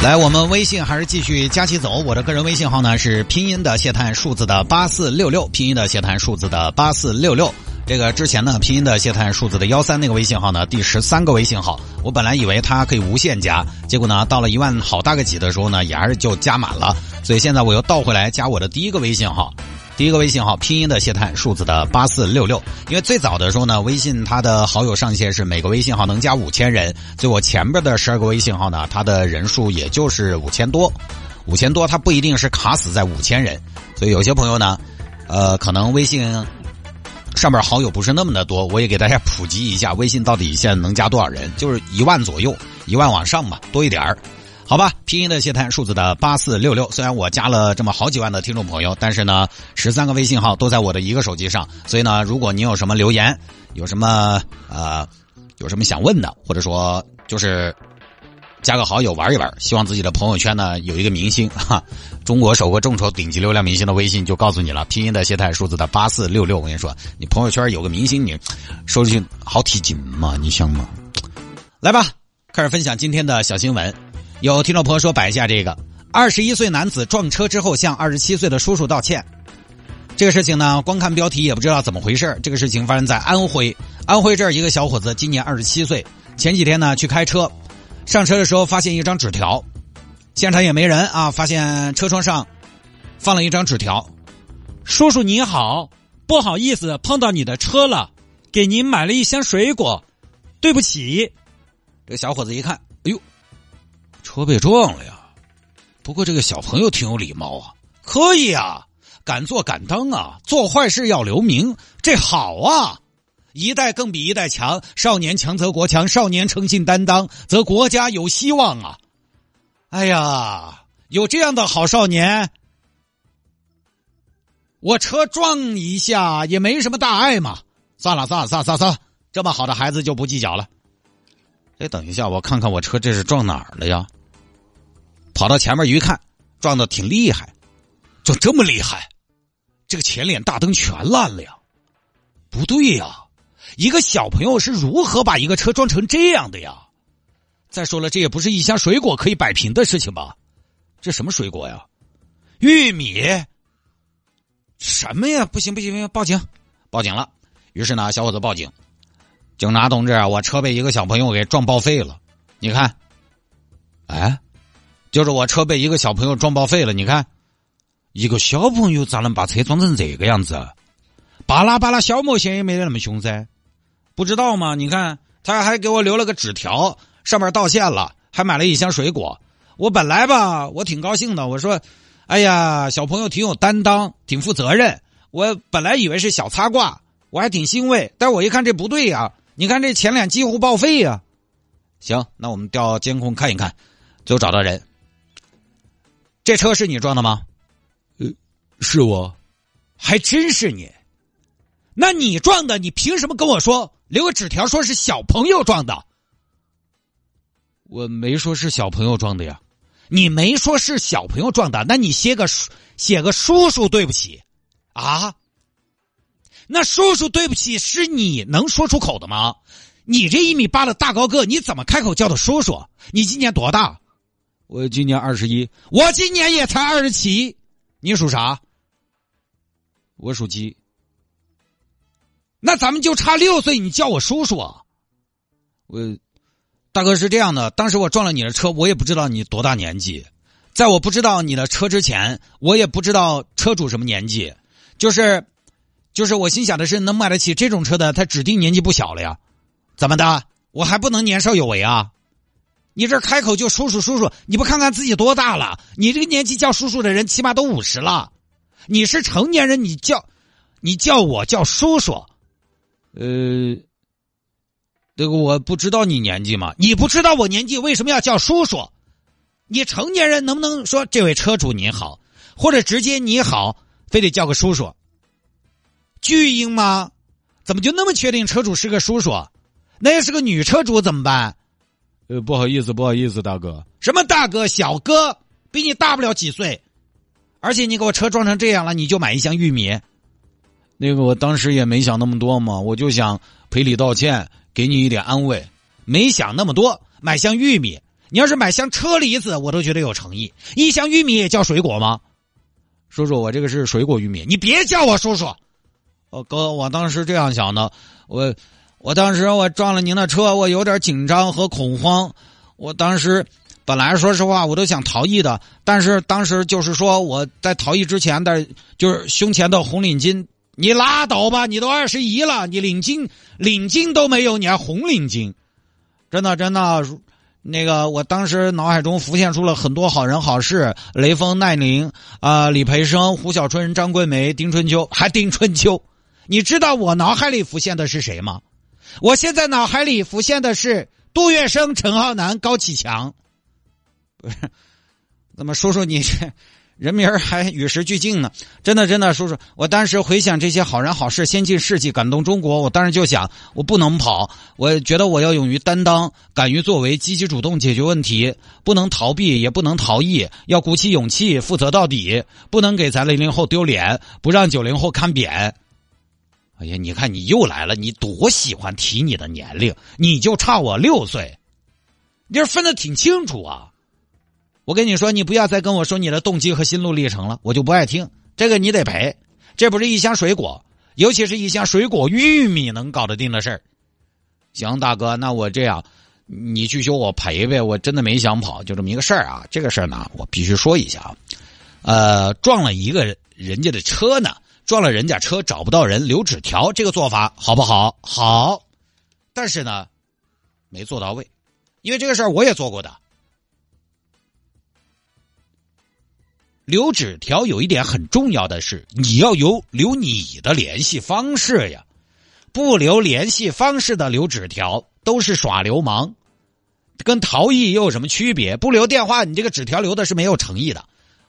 来，我们微信还是继续加起走。我的个人微信号呢是拼音的谢探数字的八四六六，拼音的谢探数字的八四六六。这个之前呢，拼音的谢探数字的幺三那个微信号呢，第十三个微信号，我本来以为它可以无限加，结果呢，到了一万好大个几的时候呢，也还是就加满了。所以现在我又倒回来加我的第一个微信号。第一个微信号拼音的谢探数字的八四六六，因为最早的时候呢，微信它的好友上限是每个微信号能加五千人，所以我前边的十二个微信号呢，它的人数也就是五千多，五千多它不一定是卡死在五千人，所以有些朋友呢，呃，可能微信上面好友不是那么的多，我也给大家普及一下，微信到底现在能加多少人，就是一万左右，一万往上吧，多一点儿。好吧，拼音的谢探数字的八四六六。虽然我加了这么好几万的听众朋友，但是呢，十三个微信号都在我的一个手机上，所以呢，如果您有什么留言，有什么呃，有什么想问的，或者说就是加个好友玩一玩，希望自己的朋友圈呢有一个明星哈，中国首个众筹顶级流量明星的微信就告诉你了，拼音的谢探数字的八四六六。我跟你说，你朋友圈有个明星，你说出去好提劲嘛？你想嘛？来吧，开始分享今天的小新闻。有听众朋友说摆一下这个：二十一岁男子撞车之后向二十七岁的叔叔道歉。这个事情呢，光看标题也不知道怎么回事。这个事情发生在安徽，安徽这儿一个小伙子今年二十七岁，前几天呢去开车，上车的时候发现一张纸条，现场也没人啊，发现车窗上放了一张纸条：“叔叔你好，不好意思碰到你的车了，给您买了一箱水果，对不起。”这个小伙子一看，哎呦！车被撞了呀，不过这个小朋友挺有礼貌啊，可以啊，敢做敢当啊，做坏事要留名，这好啊，一代更比一代强，少年强则国强，少年诚信担当则国家有希望啊！哎呀，有这样的好少年，我车撞一下也没什么大碍嘛，算了算了算了算了，这么好的孩子就不计较了。哎，等一下，我看看我车这是撞哪儿了呀？跑到前面一看，撞的挺厉害，就这么厉害，这个前脸大灯全烂了呀！不对呀，一个小朋友是如何把一个车撞成这样的呀？再说了，这也不是一箱水果可以摆平的事情吧？这什么水果呀？玉米？什么呀？不行不行不行！报警！报警了！于是呢，小伙子报警，警察同志，我车被一个小朋友给撞报废了，你看，哎。就是我车被一个小朋友撞报废了，你看，一个小朋友咋能把车撞成这个样子？巴拉巴拉消磨线也没得那么凶噻，不知道吗？你看，他还给我留了个纸条，上面道歉了，还买了一箱水果。我本来吧，我挺高兴的，我说，哎呀，小朋友挺有担当，挺负责任。我本来以为是小擦挂，我还挺欣慰。但我一看这不对呀，你看这前脸几乎报废呀。行，那我们调监控看一看，最后找到人。这车是你撞的吗？呃，是我，还真是你。那你撞的，你凭什么跟我说留个纸条说是小朋友撞的？我没说是小朋友撞的呀。你没说是小朋友撞的，那你写个写个叔叔对不起啊？那叔叔对不起是你能说出口的吗？你这一米八的大高个，你怎么开口叫他叔叔？你今年多大？我今年二十一，我今年也才二十七，你属啥？我属鸡。那咱们就差六岁，你叫我叔叔啊？我，大哥是这样的，当时我撞了你的车，我也不知道你多大年纪，在我不知道你的车之前，我也不知道车主什么年纪，就是，就是我心想的是，能买得起这种车的，他指定年纪不小了呀？怎么的？我还不能年少有为啊？你这开口就叔叔叔叔，你不看看自己多大了？你这个年纪叫叔叔的人，起码都五十了。你是成年人，你叫，你叫我叫叔叔，呃，这个我不知道你年纪嘛？你不知道我年纪，为什么要叫叔叔？你成年人能不能说这位车主您好？或者直接你好，非得叫个叔叔。巨婴吗？怎么就那么确定车主是个叔叔？那要是个女车主怎么办？呃，不好意思，不好意思，大哥。什么大哥、小哥，比你大不了几岁。而且你给我车撞成这样了，你就买一箱玉米？那个我当时也没想那么多嘛，我就想赔礼道歉，给你一点安慰。没想那么多，买箱玉米。你要是买箱车厘子，我都觉得有诚意。一箱玉米也叫水果吗？叔叔，我这个是水果玉米，你别叫我叔叔。我，哥，我当时这样想的，我，我当时我撞了您的车，我有点紧张和恐慌。我当时本来说实话，我都想逃逸的，但是当时就是说我在逃逸之前的，就是胸前的红领巾，你拉倒吧，你都二十一了，你领巾领巾都没有，你还红领巾？真的真的。那个，我当时脑海中浮现出了很多好人好事：雷锋、奈宁啊，李培生、胡小春、张桂梅、丁春秋，还丁春秋。你知道我脑海里浮现的是谁吗？我现在脑海里浮现的是杜月笙、陈浩南、高启强。不是，那么说说你这。人名还与时俱进呢，真的真的，叔叔，我当时回想这些好人好事、先进事迹，感动中国，我当时就想，我不能跑，我觉得我要勇于担当，敢于作为，积极主动解决问题，不能逃避，也不能逃逸，要鼓起勇气，负责到底，不能给咱零零后丢脸，不让九零后看扁。哎呀，你看你又来了，你多喜欢提你的年龄，你就差我六岁，你这分的挺清楚啊。我跟你说，你不要再跟我说你的动机和心路历程了，我就不爱听。这个你得赔，这不是一箱水果，尤其是一箱水果玉米能搞得定的事儿。行，大哥，那我这样，你去修我赔呗。我真的没想跑，就这么一个事儿啊。这个事儿呢，我必须说一下啊。呃，撞了一个人家的车呢，撞了人家车找不到人留纸条，这个做法好不好？好，但是呢，没做到位，因为这个事儿我也做过的。留纸条有一点很重要的是，你要有留你的联系方式呀，不留联系方式的留纸条都是耍流氓，跟逃逸又有什么区别？不留电话，你这个纸条留的是没有诚意的。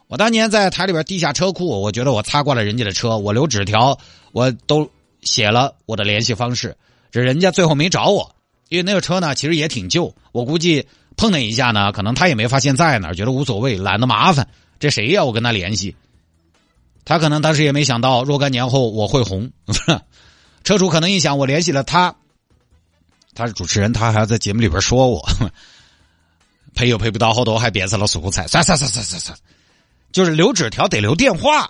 我当年在台里边地下车库，我觉得我擦挂了人家的车，我留纸条，我都写了我的联系方式，这人家最后没找我，因为那个车呢其实也挺旧，我估计碰那一下呢，可能他也没发现在哪，觉得无所谓，懒得麻烦。这谁呀？我跟他联系，他可能当时也没想到若干年后我会红。车主可能一想，我联系了他，他是主持人，他还要在节目里边说我 赔又赔不到好多，还变成了素材。算算算算算算，就是留纸条得留电话，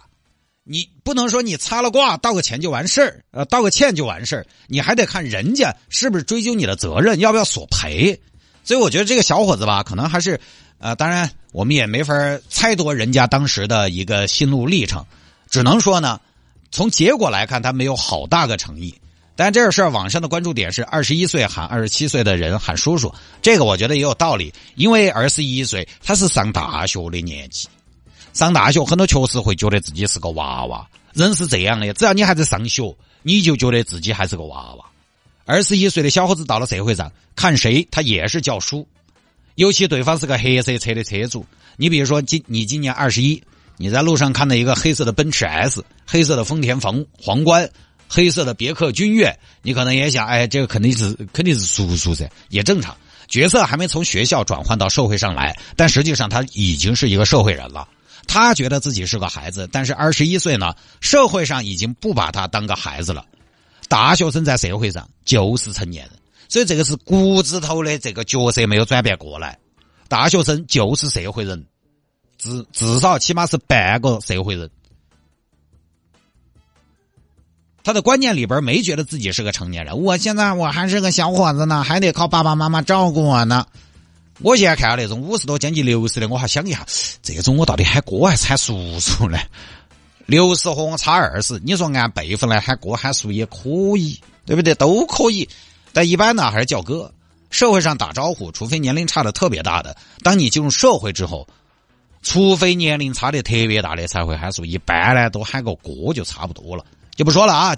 你不能说你擦了挂道个歉就完事儿，呃，道个歉就完事儿，你还得看人家是不是追究你的责任，要不要索赔。所以我觉得这个小伙子吧，可能还是。呃，当然，我们也没法猜度人家当时的一个心路历程，只能说呢，从结果来看，他没有好大个诚意。但这个事儿，网上的关注点是二十一岁喊二十七岁的人喊叔叔，这个我觉得也有道理，因为二十一岁他是上大学的年纪，上大学很多确实会觉得自己是个娃娃，人是这样的，只要你还在上学，你就觉得自己还是个娃娃。二十一岁的小伙子到了社会上，看谁他也是叫叔。尤其对方是个黑色车的车主，你比如说今你今年二十一，你在路上看到一个黑色的奔驰 S、黑色的丰田皇皇冠、黑色的别克君越，你可能也想，哎，这个肯定是肯定是叔叔噻，也正常。角色还没从学校转换到社会上来，但实际上他已经是一个社会人了。他觉得自己是个孩子，但是二十一岁呢，社会上已经不把他当个孩子了。大学生在社会上就是成年人。所以这个是骨子头的这个角色没有转变过来，大学生就是社会人，至至少起码是半个社会人。他的观念里边没觉得自己是个成年人，我现在我还是个小伙子呢，还得靠爸爸妈妈照顾我呢。我现在看到那种五十多将近六十的，我还想一下，这种我到底喊哥还是喊叔叔呢？六十和我差二十，你说按辈分来喊哥喊叔也可以，对不对？都可以。但一般呢，还是叫哥。社会上打招呼，除非年龄差的特别大的。当你进入社会之后，除非年龄差的特别大的才会喊叔，一般呢都喊个哥就差不多了，就不说了啊。